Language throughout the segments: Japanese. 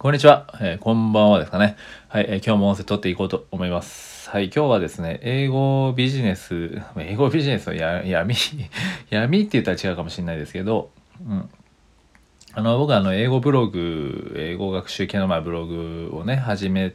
こんにちは、えーこんばんはですかね。はい、えー今日も音声取っていこうと思います。はい、今日はですね、英語ビジネス、英語ビジネスのや 闇、闇って言ったら違うかもしれないですけど、うん。あの、僕はあの、英語ブログ、英語学習系のまあブログをね、始め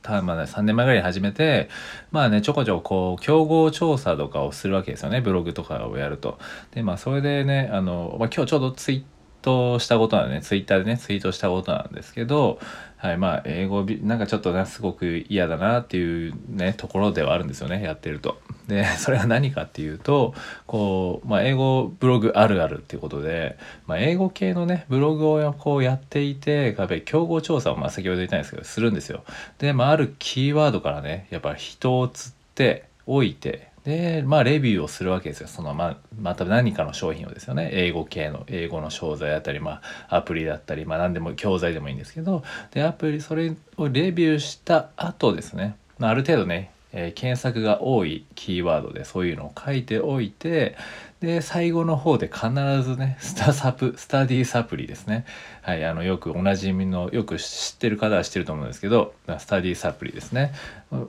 た、まあね、3年前ぐらいに始めて、まあね、ちょこちょここう、競合調査とかをするわけですよね、ブログとかをやると。で、まあ、それでね、あの、まあ、今日ちょうどツイットしたことなんでね、ツイッターでね、ツイートしたことなんですけど、はい、まあ、英語、なんかちょっとね、すごく嫌だなっていうね、ところではあるんですよね、やってると。で、それは何かっていうと、こう、まあ、英語ブログあるあるっていうことで、まあ、英語系のね、ブログをこうやっていて、やっぱり競合調査を、まあ、先ほど言ったんですけど、するんですよ。で、まあ、あるキーワードからね、やっぱ人を釣っておいて、で、まあ、レビューをするわけですよ。その、まあ、また何かの商品をですよね。英語系の、英語の商材だったり、まあ、アプリだったり、まあ、何でも、教材でもいいんですけど、で、アプリ、それをレビューした後ですね、まあ、ある程度ね、えー検索が多いキーワードでそういうのを書いておいて、で、最後の方で必ずね、スタサプ、スタディサプリですね。はい、あの、よくおなじみの、よく知ってる方は知ってると思うんですけど、スタディサプリですね。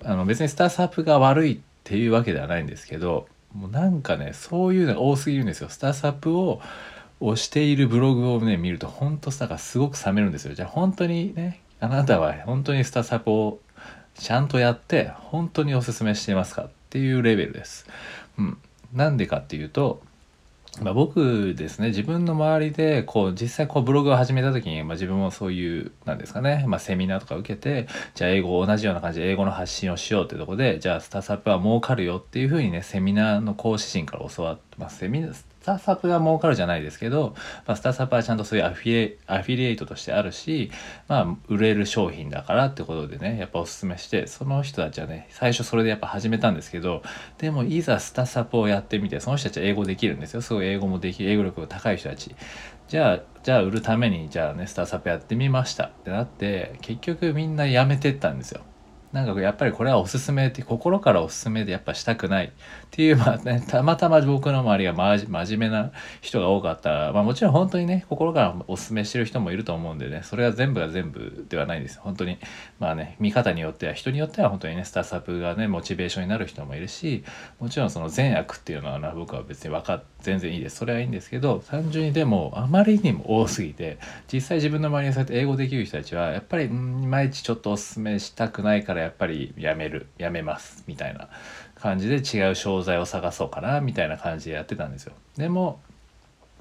あの、別にスタサプが悪いっていうわけではないんですけど、もうなんかね、そういうのが多すぎるんですよ。スタサプを押しているブログをね、見ると、本当さがすごく冷めるんですよ。じゃあ本当にね、あなたは本当にスタサプをちゃんとやって、本当におすすめしていますかっていうレベルです。うん。なんでかっていうと、まあ、僕ですね自分の周りでこう実際こうブログを始めた時に、まあ、自分もそういうなんですかね、まあ、セミナーとか受けてじゃあ英語同じような感じで英語の発信をしようってところでじゃあスタートアップは儲かるよっていうふうにねセミナーの講師陣から教わってますセミナータートアップが儲かるじゃないですけど、まあ、スタートアップはちゃんとそういうアフィリエイトとしてあるし、まあ、売れる商品だからってことでねやっぱおすすめしてその人たちはね最初それでやっぱ始めたんですけどでもいざスタサポをやってみてその人たちは英語できるんですよ。すごい英語もできる英語力が高い人たち。じゃあじゃあ売るためにじゃあねスタサポやってみましたってなって結局みんなやめてったんですよ。なんかやっぱりこれはおすすめって心からおすすめでやっぱしたくないっていうまあねたまたま僕の周りが真面目な人が多かった。らまあもちろん本当にね心からおすすめしてる人もいると思うんでねそれは全部が全部ではないんです。本当にまあね見方によっては人によっては本当にねスタップがねモチベーションになる人もいるしもちろんその善悪っていうのはな僕は別に分かって全然いいです。それはいいんですけど単純にでもあまりにも多すぎて実際自分の周りにそうやって英語できる人たちはやっぱりうんいまいちちょっとおすすめしたくないからやっぱりやめるやめますみたいな感じで違う商材を探そうかなみたいな感じでやってたんですよ。でも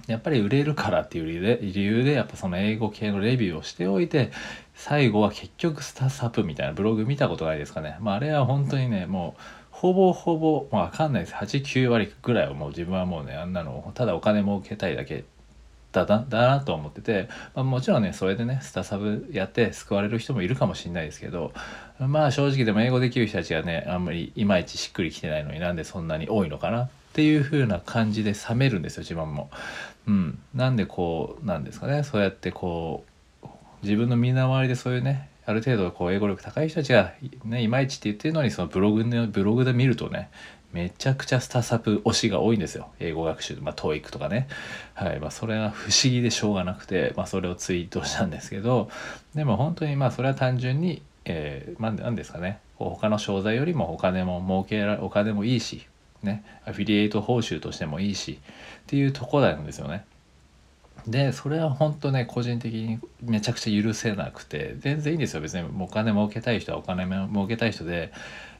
やっぱり売れるからっていう理由でやっぱその英語系のレビューをしておいて最後は結局スタサップみたいなブログ見たことないですかね。まああれは本当にねもうほぼほぼまあわかんないです89割ぐらいはもう自分はもうねあんなのただお金儲けたいだけだなだなと思ってて、まあ、もちろんねそれでねスタサブやって救われる人もいるかもしれないですけどまあ正直でも英語できる人たちがねあんまりいまいちしっくりきてないのになんでそんなに多いのかなっていう風な感じで冷めるんですよ自分も。うん、なんでこうなんですかねそうやってこう自分の身の回りでそういうねある程度こう英語力高い人たちがねいまいちって言ってるのにそのブログのブログで見るとねめちゃくちゃスタサプ推しが多いんですよ。英語学習まあ TOEIC とかね。はい。まあそれは不思議でしょうがなくてまあそれをツイートしたんですけどでも本当にまあそれは単純にえー、まあ何ですかね。こう他の商材よりもお金も儲けらお金もいいしね。アフィリエイト報酬としてもいいしっていうとこなんですよね。でそれは本当ね個人的にめちゃくちゃ許せなくて。全然いいんですよ。別にお金儲けたい人はお金儲けたい人で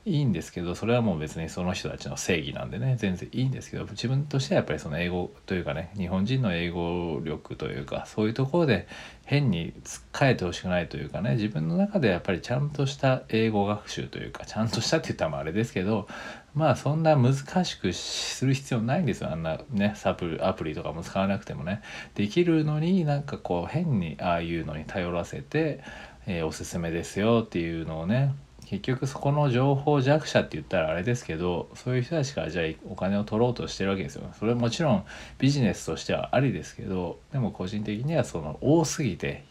いいんですけどそれはもう別にその人たちの正義なんでね全然いいんですけど自分としてはやっぱりその英語というかね日本人の英語力というかそういうところで変に突っかえてほしくないというかね自分の中でやっぱりちゃんとした英語学習というかちゃんとしたって言ったらああれですけどまあそんな難しくする必要ないんですよ。あんなねサプアプリとかも使わなくてもね。できるのになんかこう変にああいうのに頼らせて、えーおすすめですよっていうのをね結局そこの情報弱者って言ったらあれですけどそういう人たちからじゃあお金を取ろうとしてるわけですよ。それはもちろんビジネスとしてはありですけどでも個人的にはその多すぎて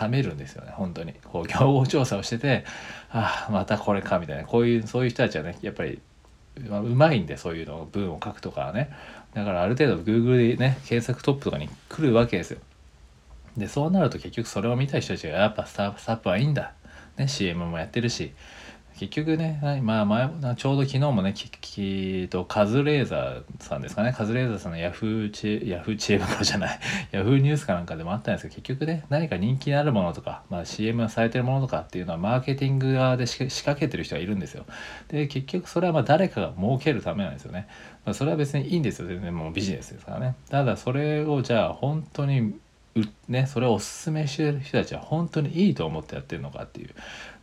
冷めるんですよね。本当に。こう競合調査をしててああまたこれかみたいな。こういうそういう人たちはねやっぱりうまいんでそういうの文を書くとかはね。だからある程度 Google でね検索トップとかに来るわけですよ。でそうなると結局それを見た人たちがやっぱスタップはいいんだ、ね、CM もやってるし結局ね、まあ前、ちょうど昨日もね、ききとカズレーザーさんですかね、カズレーザーさんのヤフーチヤフー知恵袋じゃない、ヤフーニュースかなんかでもあったんですけど、結局ね、何か人気のあるものとか、まあ、CM されてるものとかっていうのは、マーケティング側で仕掛けてる人がいるんですよ。で、結局それはまあ誰かが儲けるためなんですよね。まあ、それは別にいいんですよ、全然もうビジネスですからね。ただ、それをじゃあ本当にね、それをおすすめしてる人たちは本当にいいと思ってやってるのかっていう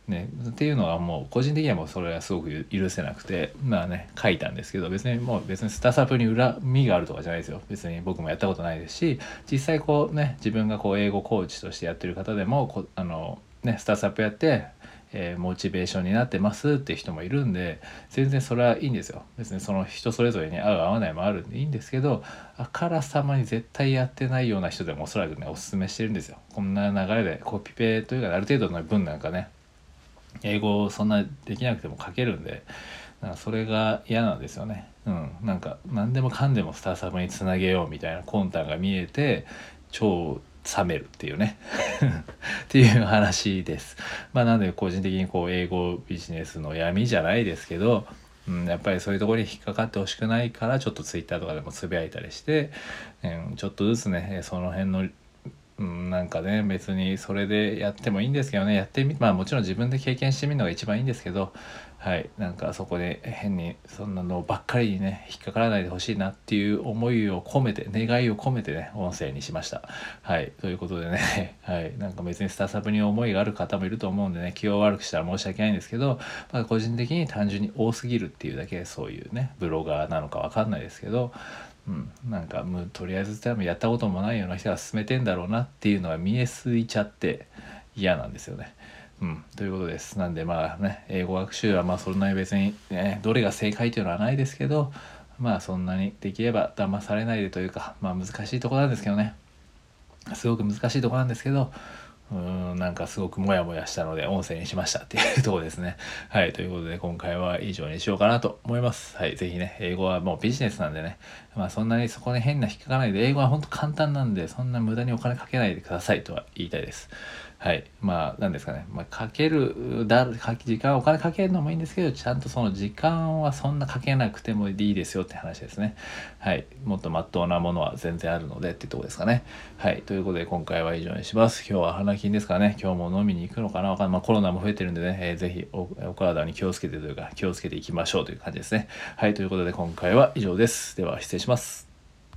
ね、っていうのはもう個人的にはもうそれはすごく許せなくてまあね書いたんですけど別にもう別にスタサプに恨みがあるとかじゃないですよ。別に僕もやったことないですし実際こうね自分がこう英語コーチとしてやってる方でもこあの、ね、スタサプやってえー、モチベーションになってますって人もいるんで全然それはいいんですよ。別にその人それぞれに合う合わないもあるんでいいんですけどあからさまに絶対やってないような人でもおそらくねおすすめしてるんですよ。こんな流れでコピペというかある程度の文なんかね英語そんなできなくても書けるんでなんかそれが嫌なんですよね。うん、なんか何でもかんでもスターサムにつなげようみたいな魂胆が見えて超冷めるっていうね っていう話です。まあなんで個人的にこう英語ビジネスの闇じゃないですけど、うん、やっぱりそういうところに引っかかってほしくないからちょっとツイッターとかでもつぶやいたりして、うん、ちょっとずつねその辺のうん、なんかね別にそれでやってもいいんですけどね。やってみまあもちろん自分で経験してみるのが一番いいんですけどはい。なんかそこで変にそんなのばっかりにね引っかからないでほしいなっていう思いを込めて願いを込めてね音声にしました。はい。ということでね。はい。なんか別にスタッサプに思いがある方もいると思うんでね気を悪くしたら申し訳ないんですけど、まあ、個人的に単純に多すぎるっていうだけそういうねブロガーなのかわかんないですけどうん、なんかもうとりあえず多分やったこともないような人が進めてんだろうなっていうのが見えすいちゃって嫌なんですよね。うん、ということです。なんでまあね英語学習はまあそんなに別に、ね、どれが正解というのはないですけどまあそんなにできれば騙されないでというかまあ難しいとこなんですけどねすごく難しいとこなんですけどうんなんかすごくモヤモヤしたので音声にしましたっていうとこですね。はい。ということで今回は以上にしようかなと思います。はい。ぜひね、英語はもうビジネスなんでね、まあそんなにそこに変な引っかかないで、英語は本当簡単なんで、そんな無駄にお金かけないでくださいとは言いたいです。はい。まあ、なんですかね。まあ、かける、だ時間、お金かけるのもいいんですけど、ちゃんとその時間はそんなかけなくてもいいですよって話ですね。はい。もっとまっとうなものは全然あるのでっていうとこですかね。はい。ということで、今回は以上にします。今日は花金ですからね。今日も飲みに行くのかなわかんない。まあ、コロナも増えてるんでね、えー、ぜひおお体に気をつけてというか、気をつけていきましょうという感じですね。はい。ということで、今回は以上です。では、失礼します。